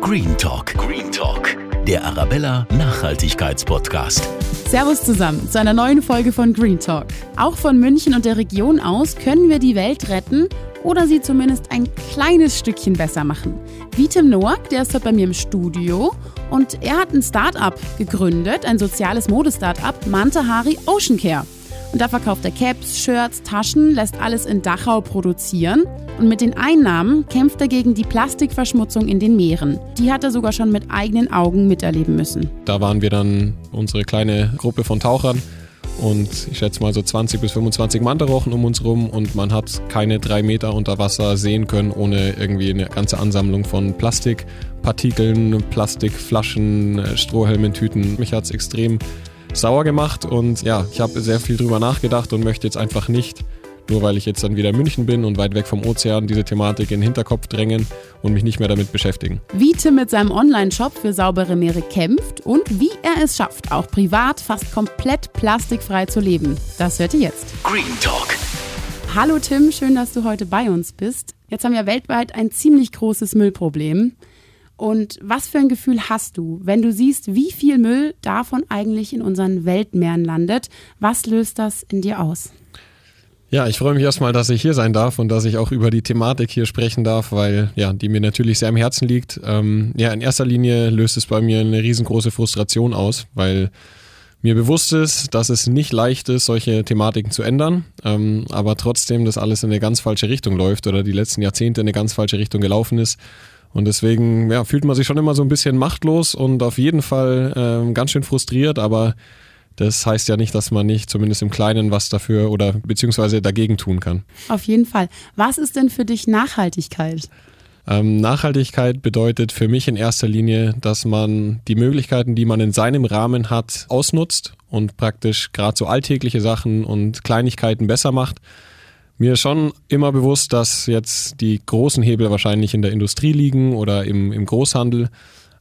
Green Talk. Green Talk. Der Arabella Nachhaltigkeitspodcast. Servus zusammen zu einer neuen Folge von Green Talk. Auch von München und der Region aus können wir die Welt retten oder sie zumindest ein kleines Stückchen besser machen. Wie Tim Noack, der ist heute bei mir im Studio und er hat ein Start-up gegründet, ein soziales Modestartup, Mantahari Ocean Care. Und da verkauft er Caps, Shirts, Taschen, lässt alles in Dachau produzieren. Und mit den Einnahmen kämpft er gegen die Plastikverschmutzung in den Meeren. Die hat er sogar schon mit eigenen Augen miterleben müssen. Da waren wir dann unsere kleine Gruppe von Tauchern und ich schätze mal so 20 bis 25 Mantarochen um uns rum und man hat keine drei Meter unter Wasser sehen können, ohne irgendwie eine ganze Ansammlung von Plastikpartikeln, Plastikflaschen, Strohhelmen, Tüten. Mich hat es extrem sauer gemacht und ja, ich habe sehr viel drüber nachgedacht und möchte jetzt einfach nicht, nur weil ich jetzt dann wieder in München bin und weit weg vom Ozean, diese Thematik in den Hinterkopf drängen und mich nicht mehr damit beschäftigen. Wie Tim mit seinem Online-Shop für saubere Meere kämpft und wie er es schafft, auch privat fast komplett plastikfrei zu leben. Das hört ihr jetzt. Green Talk. Hallo Tim, schön, dass du heute bei uns bist. Jetzt haben wir weltweit ein ziemlich großes Müllproblem. Und was für ein Gefühl hast du, wenn du siehst, wie viel Müll davon eigentlich in unseren Weltmeeren landet? Was löst das in dir aus? Ja, ich freue mich erstmal, dass ich hier sein darf und dass ich auch über die Thematik hier sprechen darf, weil ja, die mir natürlich sehr am Herzen liegt. Ähm, ja, in erster Linie löst es bei mir eine riesengroße Frustration aus, weil mir bewusst ist, dass es nicht leicht ist, solche Thematiken zu ändern, ähm, aber trotzdem das alles in eine ganz falsche Richtung läuft oder die letzten Jahrzehnte in eine ganz falsche Richtung gelaufen ist und deswegen ja, fühlt man sich schon immer so ein bisschen machtlos und auf jeden Fall ähm, ganz schön frustriert, aber das heißt ja nicht, dass man nicht zumindest im Kleinen was dafür oder beziehungsweise dagegen tun kann. Auf jeden Fall. Was ist denn für dich Nachhaltigkeit? Ähm, Nachhaltigkeit bedeutet für mich in erster Linie, dass man die Möglichkeiten, die man in seinem Rahmen hat, ausnutzt und praktisch gerade so alltägliche Sachen und Kleinigkeiten besser macht. Mir ist schon immer bewusst, dass jetzt die großen Hebel wahrscheinlich in der Industrie liegen oder im, im Großhandel.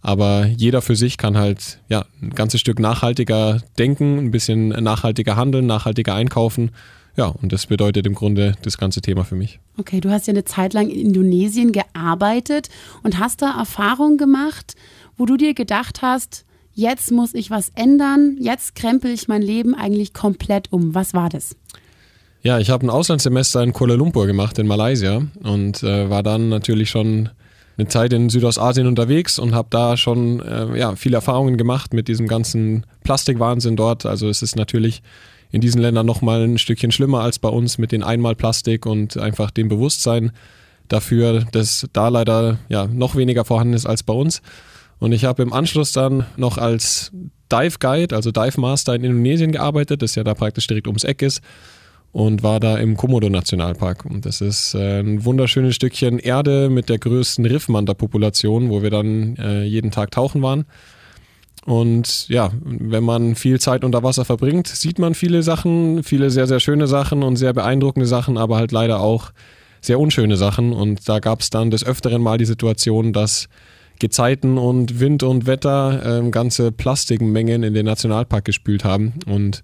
Aber jeder für sich kann halt ja, ein ganzes Stück nachhaltiger denken, ein bisschen nachhaltiger handeln, nachhaltiger einkaufen. Ja, und das bedeutet im Grunde das ganze Thema für mich. Okay, du hast ja eine Zeit lang in Indonesien gearbeitet und hast da Erfahrungen gemacht, wo du dir gedacht hast, jetzt muss ich was ändern, jetzt krempel ich mein Leben eigentlich komplett um. Was war das? Ja, ich habe ein Auslandssemester in Kuala Lumpur gemacht, in Malaysia und äh, war dann natürlich schon eine Zeit in Südostasien unterwegs und habe da schon äh, ja, viele Erfahrungen gemacht mit diesem ganzen Plastikwahnsinn dort. Also es ist natürlich in diesen Ländern nochmal ein Stückchen schlimmer als bei uns mit den Einmalplastik und einfach dem Bewusstsein dafür, dass da leider ja noch weniger vorhanden ist als bei uns. Und ich habe im Anschluss dann noch als Dive Guide, also Dive Master in Indonesien gearbeitet, das ja da praktisch direkt ums Eck ist und war da im Komodo-Nationalpark. Und das ist äh, ein wunderschönes Stückchen Erde mit der größten Riffmanta-Population, wo wir dann äh, jeden Tag tauchen waren. Und ja, wenn man viel Zeit unter Wasser verbringt, sieht man viele Sachen, viele sehr, sehr schöne Sachen und sehr beeindruckende Sachen, aber halt leider auch sehr unschöne Sachen. Und da gab es dann des Öfteren mal die Situation, dass Gezeiten und Wind und Wetter äh, ganze Plastikmengen in den Nationalpark gespült haben. Und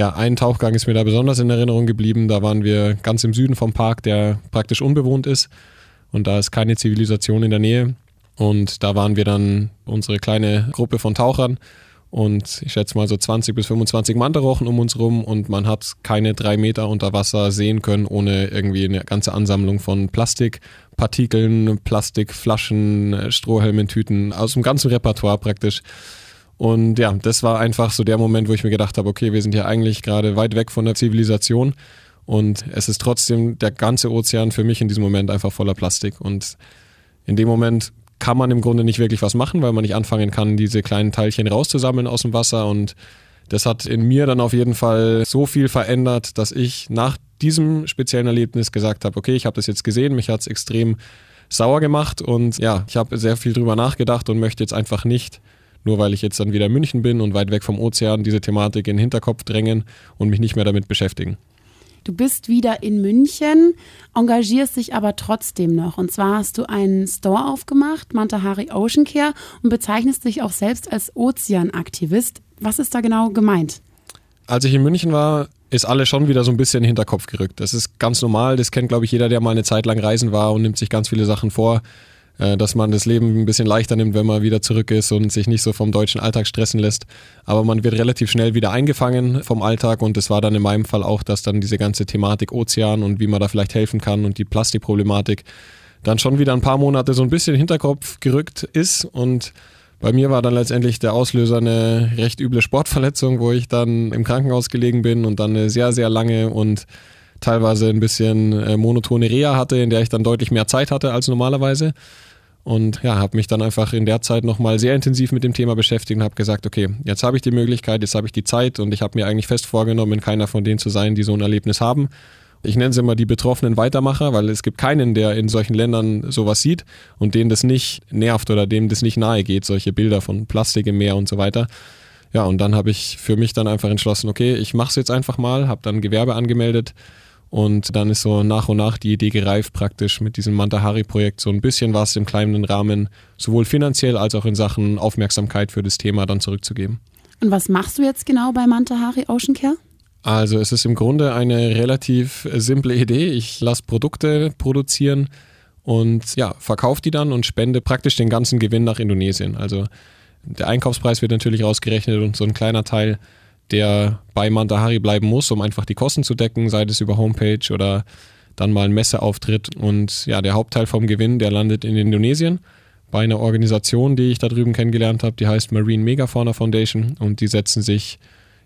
ja, ein Tauchgang ist mir da besonders in Erinnerung geblieben. Da waren wir ganz im Süden vom Park, der praktisch unbewohnt ist. Und da ist keine Zivilisation in der Nähe. Und da waren wir dann unsere kleine Gruppe von Tauchern. Und ich schätze mal so 20 bis 25 Mantarochen um uns rum. Und man hat keine drei Meter unter Wasser sehen können, ohne irgendwie eine ganze Ansammlung von Plastikpartikeln, Plastikflaschen, Strohhelmen, Tüten, aus dem ganzen Repertoire praktisch. Und ja, das war einfach so der Moment, wo ich mir gedacht habe, okay, wir sind ja eigentlich gerade weit weg von der Zivilisation und es ist trotzdem der ganze Ozean für mich in diesem Moment einfach voller Plastik. Und in dem Moment kann man im Grunde nicht wirklich was machen, weil man nicht anfangen kann, diese kleinen Teilchen rauszusammeln aus dem Wasser. Und das hat in mir dann auf jeden Fall so viel verändert, dass ich nach diesem speziellen Erlebnis gesagt habe, okay, ich habe das jetzt gesehen, mich hat es extrem sauer gemacht und ja, ich habe sehr viel drüber nachgedacht und möchte jetzt einfach nicht nur weil ich jetzt dann wieder in München bin und weit weg vom Ozean, diese Thematik in den Hinterkopf drängen und mich nicht mehr damit beschäftigen. Du bist wieder in München, engagierst dich aber trotzdem noch. Und zwar hast du einen Store aufgemacht, Mantahari Ocean Care, und bezeichnest dich auch selbst als Ozeanaktivist. Was ist da genau gemeint? Als ich in München war, ist alles schon wieder so ein bisschen in den Hinterkopf gerückt. Das ist ganz normal, das kennt, glaube ich, jeder, der mal eine Zeit lang reisen war und nimmt sich ganz viele Sachen vor dass man das Leben ein bisschen leichter nimmt, wenn man wieder zurück ist und sich nicht so vom deutschen Alltag stressen lässt. Aber man wird relativ schnell wieder eingefangen vom Alltag und es war dann in meinem Fall auch, dass dann diese ganze Thematik Ozean und wie man da vielleicht helfen kann und die Plastikproblematik dann schon wieder ein paar Monate so ein bisschen Hinterkopf gerückt ist und bei mir war dann letztendlich der Auslöser eine recht üble Sportverletzung, wo ich dann im Krankenhaus gelegen bin und dann eine sehr, sehr lange und teilweise ein bisschen äh, monotone Reha hatte, in der ich dann deutlich mehr Zeit hatte als normalerweise. Und ja, habe mich dann einfach in der Zeit nochmal sehr intensiv mit dem Thema beschäftigt und habe gesagt, okay, jetzt habe ich die Möglichkeit, jetzt habe ich die Zeit und ich habe mir eigentlich fest vorgenommen, keiner von denen zu sein, die so ein Erlebnis haben. Ich nenne sie immer die betroffenen Weitermacher, weil es gibt keinen, der in solchen Ländern sowas sieht und denen das nicht nervt oder dem das nicht nahe geht, solche Bilder von Plastik im Meer und so weiter. Ja, und dann habe ich für mich dann einfach entschlossen, okay, ich mache es jetzt einfach mal, habe dann Gewerbe angemeldet und dann ist so nach und nach die Idee gereift, praktisch mit diesem Mantahari-Projekt so ein bisschen was im kleinen Rahmen, sowohl finanziell als auch in Sachen Aufmerksamkeit für das Thema dann zurückzugeben. Und was machst du jetzt genau bei Mantahari Ocean Care? Also es ist im Grunde eine relativ simple Idee. Ich lasse Produkte produzieren und ja, verkaufe die dann und spende praktisch den ganzen Gewinn nach Indonesien. Also der Einkaufspreis wird natürlich rausgerechnet und so ein kleiner Teil, der bei Mandahari bleiben muss, um einfach die Kosten zu decken, sei es über Homepage oder dann mal ein Messeauftritt. Und ja, der Hauptteil vom Gewinn, der landet in Indonesien bei einer Organisation, die ich da drüben kennengelernt habe, die heißt Marine Megafauna Foundation und die setzen sich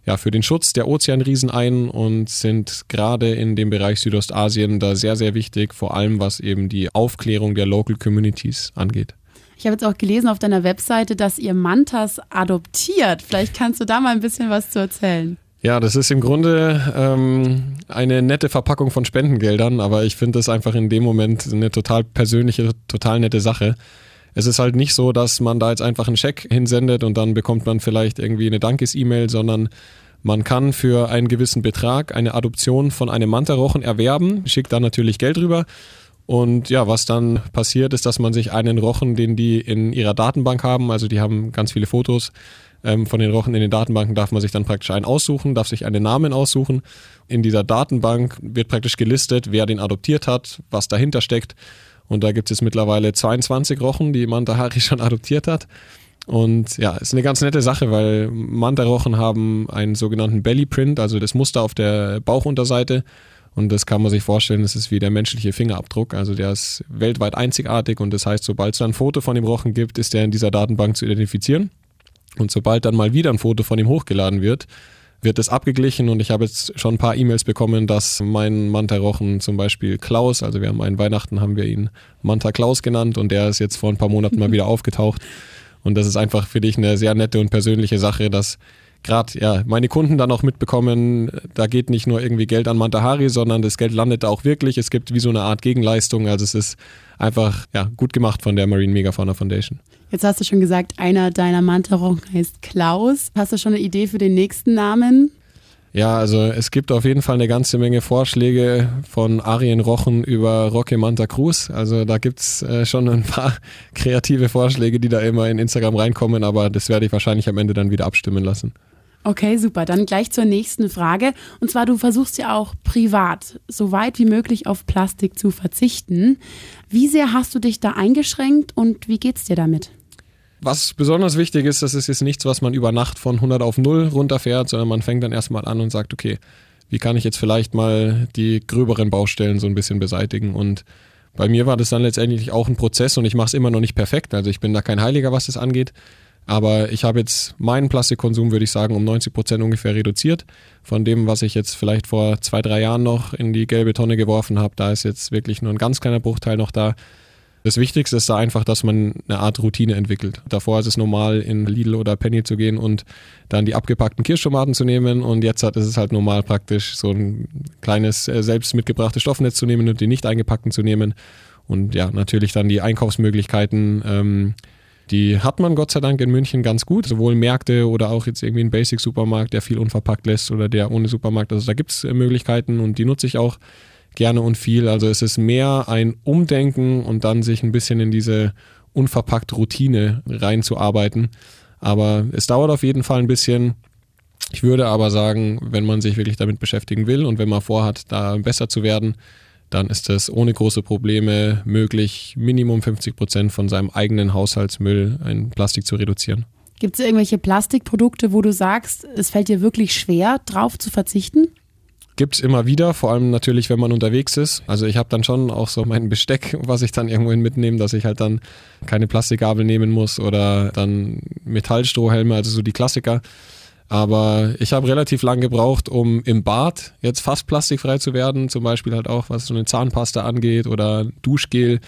ja, für den Schutz der Ozeanriesen ein und sind gerade in dem Bereich Südostasien da sehr, sehr wichtig, vor allem was eben die Aufklärung der Local Communities angeht. Ich habe jetzt auch gelesen auf deiner Webseite, dass ihr Mantas adoptiert. Vielleicht kannst du da mal ein bisschen was zu erzählen. Ja, das ist im Grunde ähm, eine nette Verpackung von Spendengeldern, aber ich finde das einfach in dem Moment eine total persönliche, total nette Sache es ist halt nicht so, dass man da jetzt einfach einen Scheck hinsendet und dann bekommt man vielleicht irgendwie eine Dankes-E-Mail, sondern man kann für einen gewissen Betrag eine Adoption von einem Mantarochen erwerben, schickt dann natürlich Geld rüber. Und ja, was dann passiert, ist, dass man sich einen Rochen, den die in ihrer Datenbank haben, also die haben ganz viele Fotos ähm, von den Rochen in den Datenbanken, darf man sich dann praktisch einen aussuchen, darf sich einen Namen aussuchen. In dieser Datenbank wird praktisch gelistet, wer den adoptiert hat, was dahinter steckt. Und da gibt es mittlerweile 22 Rochen, die Manta Hari schon adoptiert hat. Und ja, ist eine ganz nette Sache, weil Manta-Rochen haben einen sogenannten Bellyprint, also das Muster auf der Bauchunterseite. Und das kann man sich vorstellen, das ist wie der menschliche Fingerabdruck. Also der ist weltweit einzigartig und das heißt, sobald es ein Foto von dem Rochen gibt, ist der in dieser Datenbank zu identifizieren. Und sobald dann mal wieder ein Foto von ihm hochgeladen wird, wird es abgeglichen und ich habe jetzt schon ein paar E-Mails bekommen, dass mein Manta-Rochen zum Beispiel Klaus, also wir haben einen Weihnachten, haben wir ihn Manta Klaus genannt und der ist jetzt vor ein paar Monaten mal wieder aufgetaucht. Und das ist einfach für dich eine sehr nette und persönliche Sache, dass gerade ja, meine Kunden dann auch mitbekommen, da geht nicht nur irgendwie Geld an Mantahari, sondern das Geld landet da auch wirklich. Es gibt wie so eine Art Gegenleistung. Also es ist einfach ja, gut gemacht von der Marine Megafauna Foundation. Jetzt hast du schon gesagt, einer deiner Mantarochen heißt Klaus. Hast du schon eine Idee für den nächsten Namen? Ja, also es gibt auf jeden Fall eine ganze Menge Vorschläge von Arien Rochen über Roque Manta Cruz. Also da gibt es äh, schon ein paar kreative Vorschläge, die da immer in Instagram reinkommen, aber das werde ich wahrscheinlich am Ende dann wieder abstimmen lassen. Okay, super. Dann gleich zur nächsten Frage. Und zwar, du versuchst ja auch privat so weit wie möglich auf Plastik zu verzichten. Wie sehr hast du dich da eingeschränkt und wie geht's dir damit? Was besonders wichtig ist, das ist jetzt nichts, was man über Nacht von 100 auf 0 runterfährt, sondern man fängt dann erstmal an und sagt, okay, wie kann ich jetzt vielleicht mal die gröberen Baustellen so ein bisschen beseitigen und bei mir war das dann letztendlich auch ein Prozess und ich mache es immer noch nicht perfekt. Also ich bin da kein Heiliger, was das angeht. Aber ich habe jetzt meinen Plastikkonsum, würde ich sagen, um 90 Prozent ungefähr reduziert. Von dem, was ich jetzt vielleicht vor zwei, drei Jahren noch in die gelbe Tonne geworfen habe, da ist jetzt wirklich nur ein ganz kleiner Bruchteil noch da. Das Wichtigste ist da einfach, dass man eine Art Routine entwickelt. Davor ist es normal, in Lidl oder Penny zu gehen und dann die abgepackten Kirschtomaten zu nehmen. Und jetzt ist es halt normal praktisch, so ein kleines äh, selbst mitgebrachtes Stoffnetz zu nehmen und die nicht eingepackten zu nehmen. Und ja, natürlich dann die Einkaufsmöglichkeiten ähm, die hat man Gott sei Dank in München ganz gut, sowohl Märkte oder auch jetzt irgendwie ein Basic-Supermarkt, der viel unverpackt lässt oder der ohne Supermarkt. Also da gibt es äh, Möglichkeiten und die nutze ich auch gerne und viel. Also es ist mehr ein Umdenken und dann sich ein bisschen in diese unverpackt Routine reinzuarbeiten. Aber es dauert auf jeden Fall ein bisschen. Ich würde aber sagen, wenn man sich wirklich damit beschäftigen will und wenn man vorhat, da besser zu werden, dann ist das ohne große Probleme möglich, Minimum 50 Prozent von seinem eigenen Haushaltsmüll in Plastik zu reduzieren. Gibt es irgendwelche Plastikprodukte, wo du sagst, es fällt dir wirklich schwer, drauf zu verzichten? Gibt es immer wieder, vor allem natürlich, wenn man unterwegs ist. Also ich habe dann schon auch so mein Besteck, was ich dann irgendwohin mitnehme, dass ich halt dann keine Plastikgabel nehmen muss oder dann Metallstrohhelme, also so die Klassiker. Aber ich habe relativ lang gebraucht, um im Bad jetzt fast plastikfrei zu werden. Zum Beispiel halt auch, was so eine Zahnpasta angeht oder Duschgel.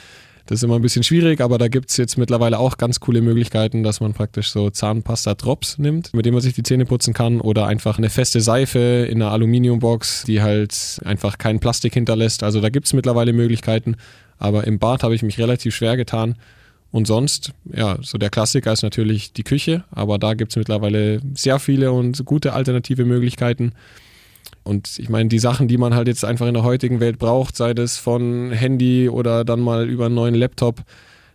Das ist immer ein bisschen schwierig, aber da gibt es jetzt mittlerweile auch ganz coole Möglichkeiten, dass man praktisch so Zahnpasta-Drops nimmt, mit dem man sich die Zähne putzen kann oder einfach eine feste Seife in einer Aluminiumbox, die halt einfach kein Plastik hinterlässt. Also da gibt es mittlerweile Möglichkeiten, aber im Bad habe ich mich relativ schwer getan. Und sonst, ja, so der Klassiker ist natürlich die Küche, aber da gibt es mittlerweile sehr viele und gute alternative Möglichkeiten. Und ich meine, die Sachen, die man halt jetzt einfach in der heutigen Welt braucht, sei das von Handy oder dann mal über einen neuen Laptop,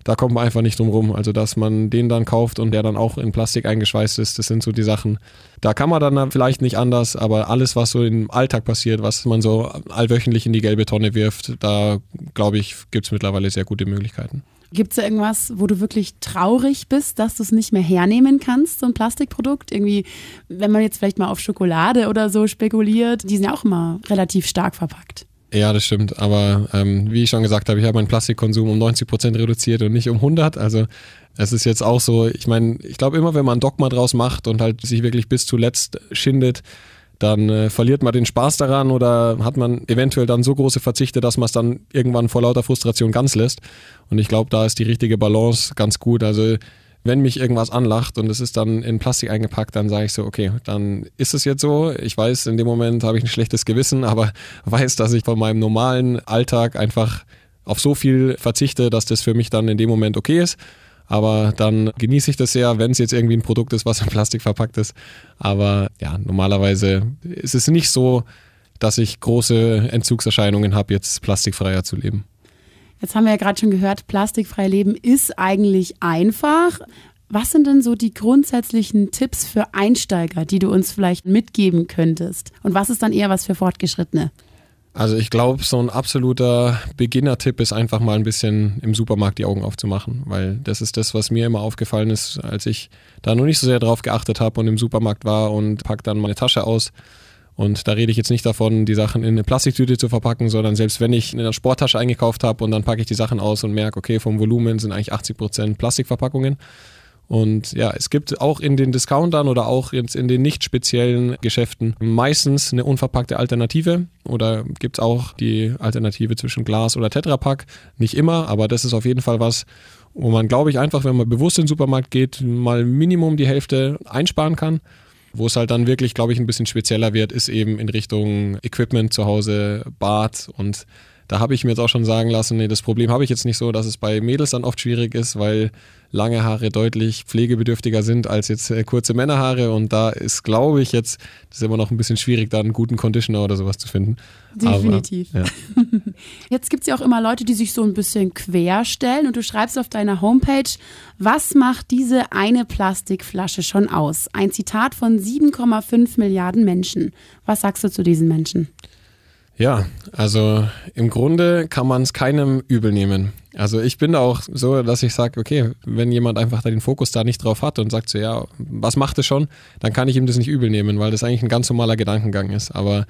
da kommt man einfach nicht drum rum. Also, dass man den dann kauft und der dann auch in Plastik eingeschweißt ist, das sind so die Sachen. Da kann man dann vielleicht nicht anders, aber alles, was so im Alltag passiert, was man so allwöchentlich in die gelbe Tonne wirft, da glaube ich, gibt es mittlerweile sehr gute Möglichkeiten. Gibt es da irgendwas, wo du wirklich traurig bist, dass du es nicht mehr hernehmen kannst, so ein Plastikprodukt? Irgendwie, wenn man jetzt vielleicht mal auf Schokolade oder so spekuliert, die sind ja auch immer relativ stark verpackt. Ja, das stimmt. Aber ähm, wie ich schon gesagt habe, ich habe meinen Plastikkonsum um 90 Prozent reduziert und nicht um 100. Also es ist jetzt auch so, ich meine, ich glaube immer, wenn man ein Dogma draus macht und halt sich wirklich bis zuletzt schindet, dann äh, verliert man den Spaß daran oder hat man eventuell dann so große Verzichte, dass man es dann irgendwann vor lauter Frustration ganz lässt. Und ich glaube, da ist die richtige Balance ganz gut. Also wenn mich irgendwas anlacht und es ist dann in Plastik eingepackt, dann sage ich so, okay, dann ist es jetzt so. Ich weiß, in dem Moment habe ich ein schlechtes Gewissen, aber weiß, dass ich von meinem normalen Alltag einfach auf so viel verzichte, dass das für mich dann in dem Moment okay ist. Aber dann genieße ich das sehr, wenn es jetzt irgendwie ein Produkt ist, was in Plastik verpackt ist. Aber ja, normalerweise ist es nicht so, dass ich große Entzugserscheinungen habe, jetzt plastikfreier zu leben. Jetzt haben wir ja gerade schon gehört, plastikfrei leben ist eigentlich einfach. Was sind denn so die grundsätzlichen Tipps für Einsteiger, die du uns vielleicht mitgeben könntest? Und was ist dann eher was für Fortgeschrittene? Also ich glaube, so ein absoluter Beginner-Tipp ist einfach mal ein bisschen im Supermarkt die Augen aufzumachen, weil das ist das, was mir immer aufgefallen ist, als ich da noch nicht so sehr drauf geachtet habe und im Supermarkt war und pack dann meine Tasche aus. Und da rede ich jetzt nicht davon, die Sachen in eine Plastiktüte zu verpacken, sondern selbst wenn ich eine Sporttasche eingekauft habe und dann packe ich die Sachen aus und merke, okay, vom Volumen sind eigentlich 80 Prozent Plastikverpackungen, und ja, es gibt auch in den Discountern oder auch jetzt in den nicht speziellen Geschäften meistens eine unverpackte Alternative oder gibt es auch die Alternative zwischen Glas oder Tetrapack. Nicht immer, aber das ist auf jeden Fall was, wo man, glaube ich, einfach, wenn man bewusst in den Supermarkt geht, mal Minimum die Hälfte einsparen kann. Wo es halt dann wirklich, glaube ich, ein bisschen spezieller wird, ist eben in Richtung Equipment zu Hause, Bad und da habe ich mir jetzt auch schon sagen lassen, nee, das Problem habe ich jetzt nicht so, dass es bei Mädels dann oft schwierig ist, weil lange Haare deutlich pflegebedürftiger sind als jetzt äh, kurze Männerhaare. Und da ist, glaube ich, jetzt, das ist immer noch ein bisschen schwierig, da einen guten Conditioner oder sowas zu finden. Definitiv. Aber, ja. Jetzt gibt es ja auch immer Leute, die sich so ein bisschen querstellen und du schreibst auf deiner Homepage, was macht diese eine Plastikflasche schon aus? Ein Zitat von 7,5 Milliarden Menschen. Was sagst du zu diesen Menschen? Ja, also im Grunde kann man es keinem übel nehmen. Also ich bin auch so, dass ich sage, okay, wenn jemand einfach da den Fokus da nicht drauf hat und sagt so, ja, was macht es schon, dann kann ich ihm das nicht übel nehmen, weil das eigentlich ein ganz normaler Gedankengang ist. Aber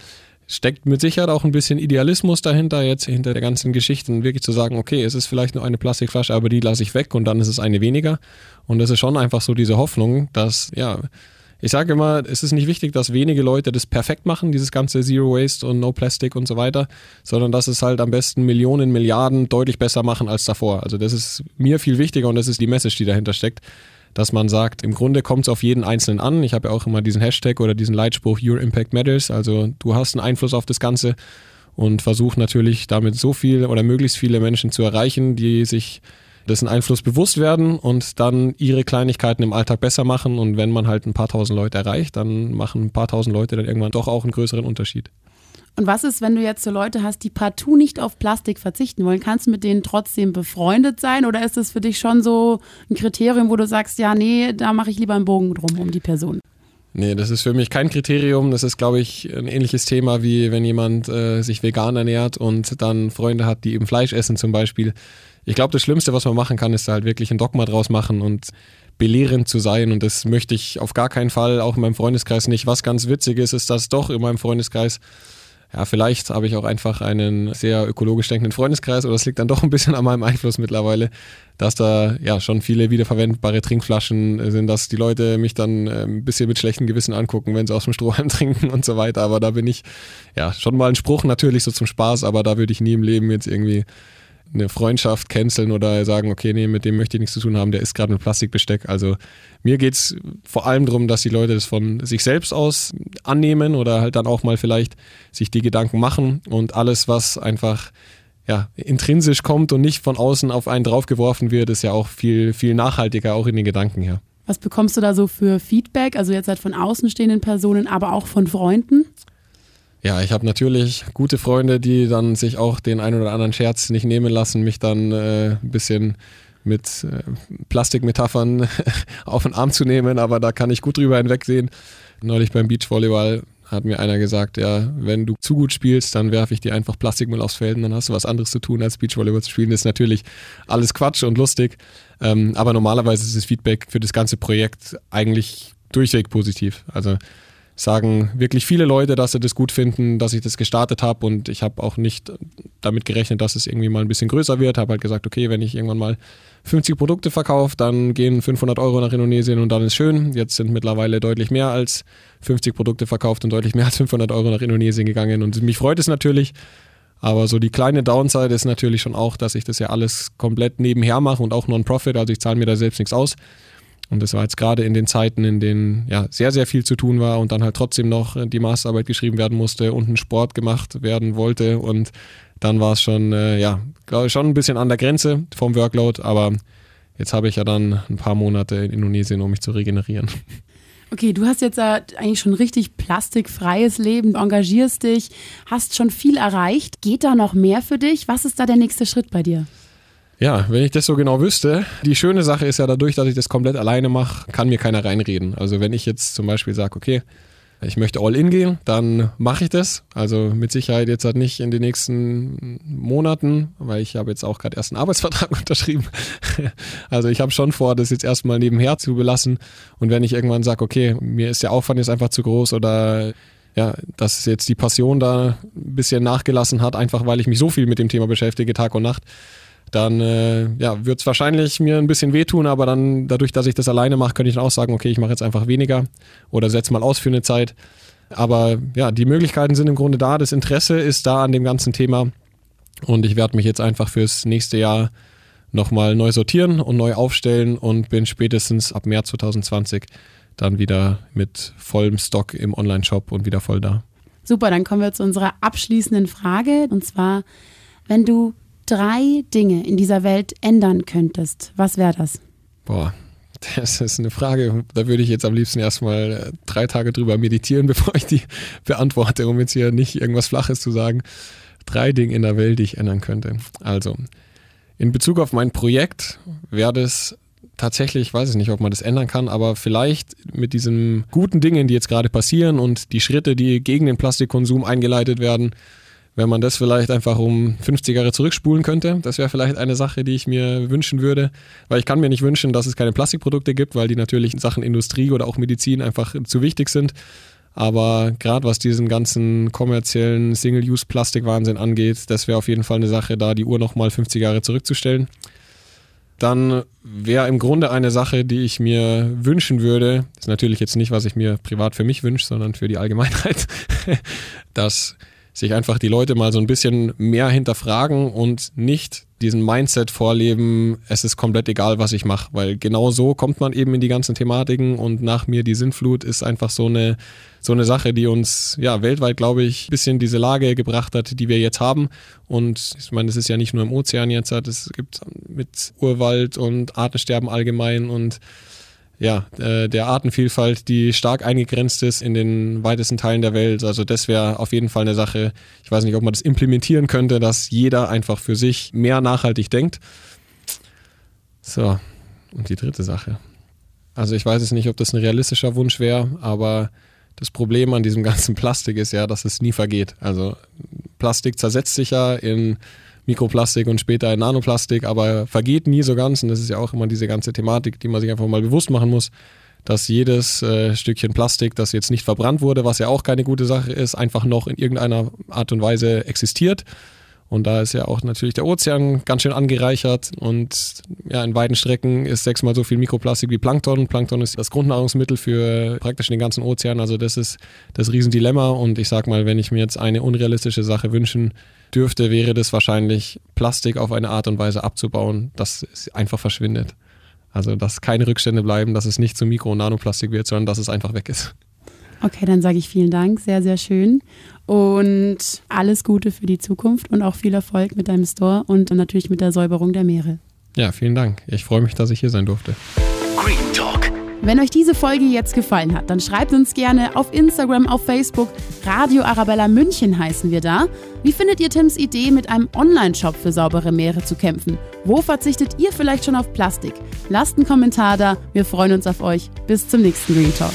steckt mit Sicherheit auch ein bisschen Idealismus dahinter, jetzt hinter der ganzen Geschichte, und wirklich zu sagen, okay, es ist vielleicht nur eine Plastikflasche, aber die lasse ich weg und dann ist es eine weniger. Und das ist schon einfach so diese Hoffnung, dass, ja, ich sage immer, es ist nicht wichtig, dass wenige Leute das perfekt machen, dieses ganze Zero Waste und No Plastic und so weiter, sondern dass es halt am besten Millionen, Milliarden deutlich besser machen als davor. Also das ist mir viel wichtiger und das ist die Message, die dahinter steckt, dass man sagt, im Grunde kommt es auf jeden Einzelnen an. Ich habe ja auch immer diesen Hashtag oder diesen Leitspruch Your Impact Matters, also du hast einen Einfluss auf das Ganze und versuch natürlich damit so viel oder möglichst viele Menschen zu erreichen, die sich dessen Einfluss bewusst werden und dann ihre Kleinigkeiten im Alltag besser machen. Und wenn man halt ein paar tausend Leute erreicht, dann machen ein paar tausend Leute dann irgendwann doch auch einen größeren Unterschied. Und was ist, wenn du jetzt so Leute hast, die partout nicht auf Plastik verzichten wollen? Kannst du mit denen trotzdem befreundet sein oder ist das für dich schon so ein Kriterium, wo du sagst, ja, nee, da mache ich lieber einen Bogen drum um die Person? Nee, das ist für mich kein Kriterium. Das ist, glaube ich, ein ähnliches Thema, wie wenn jemand äh, sich vegan ernährt und dann Freunde hat, die eben Fleisch essen zum Beispiel. Ich glaube, das Schlimmste, was man machen kann, ist halt wirklich ein Dogma draus machen und belehrend zu sein. Und das möchte ich auf gar keinen Fall, auch in meinem Freundeskreis nicht. Was ganz witzig ist, ist, dass doch in meinem Freundeskreis ja, vielleicht habe ich auch einfach einen sehr ökologisch denkenden Freundeskreis oder es liegt dann doch ein bisschen an meinem Einfluss mittlerweile, dass da ja schon viele wiederverwendbare Trinkflaschen sind, dass die Leute mich dann äh, ein bisschen mit schlechtem Gewissen angucken, wenn sie aus dem Strohhalm trinken und so weiter. Aber da bin ich ja schon mal ein Spruch natürlich so zum Spaß, aber da würde ich nie im Leben jetzt irgendwie eine Freundschaft canceln oder sagen, okay, nee, mit dem möchte ich nichts zu tun haben, der ist gerade mit Plastikbesteck. Also mir geht es vor allem darum, dass die Leute das von sich selbst aus annehmen oder halt dann auch mal vielleicht sich die Gedanken machen und alles, was einfach ja, intrinsisch kommt und nicht von außen auf einen draufgeworfen wird, ist ja auch viel, viel nachhaltiger, auch in den Gedanken her. Was bekommst du da so für Feedback? Also jetzt halt von außenstehenden Personen, aber auch von Freunden? Ja, ich habe natürlich gute Freunde, die dann sich auch den einen oder anderen Scherz nicht nehmen lassen, mich dann äh, ein bisschen mit äh, Plastikmetaphern auf den Arm zu nehmen, aber da kann ich gut drüber hinwegsehen. Neulich beim Beachvolleyball hat mir einer gesagt, ja, wenn du zu gut spielst, dann werfe ich dir einfach Plastikmüll aufs Feld und dann hast du was anderes zu tun, als Beachvolleyball zu spielen. Das ist natürlich alles Quatsch und lustig, ähm, aber normalerweise ist das Feedback für das ganze Projekt eigentlich durchweg positiv. Also sagen wirklich viele Leute, dass sie das gut finden, dass ich das gestartet habe und ich habe auch nicht damit gerechnet, dass es irgendwie mal ein bisschen größer wird. Habe halt gesagt, okay, wenn ich irgendwann mal 50 Produkte verkaufe, dann gehen 500 Euro nach Indonesien und dann ist schön. Jetzt sind mittlerweile deutlich mehr als 50 Produkte verkauft und deutlich mehr als 500 Euro nach Indonesien gegangen und mich freut es natürlich. Aber so die kleine Downside ist natürlich schon auch, dass ich das ja alles komplett nebenher mache und auch Non-Profit, also ich zahle mir da selbst nichts aus. Und das war jetzt gerade in den Zeiten, in denen ja sehr, sehr viel zu tun war und dann halt trotzdem noch die Masterarbeit geschrieben werden musste und ein Sport gemacht werden wollte. Und dann war es schon, äh, ja, glaube ich, schon ein bisschen an der Grenze vom Workload. Aber jetzt habe ich ja dann ein paar Monate in Indonesien, um mich zu regenerieren. Okay, du hast jetzt eigentlich schon richtig plastikfreies Leben, engagierst dich, hast schon viel erreicht. Geht da noch mehr für dich? Was ist da der nächste Schritt bei dir? Ja, wenn ich das so genau wüsste, die schöne Sache ist ja dadurch, dass ich das komplett alleine mache, kann mir keiner reinreden. Also wenn ich jetzt zum Beispiel sage, okay, ich möchte all in gehen, dann mache ich das. Also mit Sicherheit jetzt halt nicht in den nächsten Monaten, weil ich habe jetzt auch gerade erst einen Arbeitsvertrag unterschrieben. Also ich habe schon vor, das jetzt erstmal nebenher zu belassen. Und wenn ich irgendwann sage, okay, mir ist der Aufwand jetzt einfach zu groß oder ja, dass jetzt die Passion da ein bisschen nachgelassen hat, einfach weil ich mich so viel mit dem Thema beschäftige, Tag und Nacht, dann äh, ja, wird es wahrscheinlich mir ein bisschen wehtun, aber dann dadurch, dass ich das alleine mache, könnte ich dann auch sagen, okay, ich mache jetzt einfach weniger oder setze mal aus für eine Zeit. Aber ja, die Möglichkeiten sind im Grunde da, das Interesse ist da an dem ganzen Thema und ich werde mich jetzt einfach fürs nächste Jahr nochmal neu sortieren und neu aufstellen und bin spätestens ab März 2020 dann wieder mit vollem Stock im Online-Shop und wieder voll da. Super, dann kommen wir zu unserer abschließenden Frage und zwar, wenn du drei Dinge in dieser Welt ändern könntest, was wäre das? Boah, das ist eine Frage, da würde ich jetzt am liebsten erstmal äh, drei Tage drüber meditieren, bevor ich die beantworte, um jetzt hier nicht irgendwas Flaches zu sagen. Drei Dinge in der Welt, die ich ändern könnte. Also, in Bezug auf mein Projekt wäre das tatsächlich, ich weiß ich nicht, ob man das ändern kann, aber vielleicht mit diesen guten Dingen, die jetzt gerade passieren und die Schritte, die gegen den Plastikkonsum eingeleitet werden, wenn man das vielleicht einfach um 50 Jahre zurückspulen könnte, das wäre vielleicht eine Sache, die ich mir wünschen würde. Weil ich kann mir nicht wünschen, dass es keine Plastikprodukte gibt, weil die natürlich in Sachen Industrie oder auch Medizin einfach zu wichtig sind. Aber gerade was diesen ganzen kommerziellen Single-Use-Plastik-Wahnsinn angeht, das wäre auf jeden Fall eine Sache, da die Uhr nochmal 50 Jahre zurückzustellen. Dann wäre im Grunde eine Sache, die ich mir wünschen würde, ist natürlich jetzt nicht, was ich mir privat für mich wünsche, sondern für die Allgemeinheit, dass sich einfach die Leute mal so ein bisschen mehr hinterfragen und nicht diesen Mindset vorleben, es ist komplett egal, was ich mache, weil genau so kommt man eben in die ganzen Thematiken und nach mir die Sinnflut ist einfach so eine, so eine Sache, die uns ja weltweit, glaube ich, ein bisschen diese Lage gebracht hat, die wir jetzt haben. Und ich meine, es ist ja nicht nur im Ozean jetzt, es gibt mit Urwald und Artensterben allgemein und ja, äh, der Artenvielfalt, die stark eingegrenzt ist in den weitesten Teilen der Welt. Also das wäre auf jeden Fall eine Sache. Ich weiß nicht, ob man das implementieren könnte, dass jeder einfach für sich mehr nachhaltig denkt. So, und die dritte Sache. Also ich weiß es nicht, ob das ein realistischer Wunsch wäre, aber das Problem an diesem ganzen Plastik ist ja, dass es nie vergeht. Also Plastik zersetzt sich ja in Mikroplastik und später in Nanoplastik, aber vergeht nie so ganz. Und das ist ja auch immer diese ganze Thematik, die man sich einfach mal bewusst machen muss, dass jedes äh, Stückchen Plastik, das jetzt nicht verbrannt wurde, was ja auch keine gute Sache ist, einfach noch in irgendeiner Art und Weise existiert. Und da ist ja auch natürlich der Ozean ganz schön angereichert und ja, in beiden Strecken ist sechsmal so viel Mikroplastik wie Plankton. Plankton ist das Grundnahrungsmittel für praktisch den ganzen Ozean. Also das ist das Riesendilemma und ich sag mal, wenn ich mir jetzt eine unrealistische Sache wünschen dürfte, wäre das wahrscheinlich Plastik auf eine Art und Weise abzubauen, dass es einfach verschwindet. Also dass keine Rückstände bleiben, dass es nicht zu Mikro- und Nanoplastik wird, sondern dass es einfach weg ist. Okay, dann sage ich vielen Dank, sehr, sehr schön. Und alles Gute für die Zukunft und auch viel Erfolg mit deinem Store und natürlich mit der Säuberung der Meere. Ja, vielen Dank. Ich freue mich, dass ich hier sein durfte. Green Talk. Wenn euch diese Folge jetzt gefallen hat, dann schreibt uns gerne auf Instagram, auf Facebook. Radio Arabella München heißen wir da. Wie findet ihr Tims Idee, mit einem Online-Shop für saubere Meere zu kämpfen? Wo verzichtet ihr vielleicht schon auf Plastik? Lasst einen Kommentar da. Wir freuen uns auf euch. Bis zum nächsten Green Talk.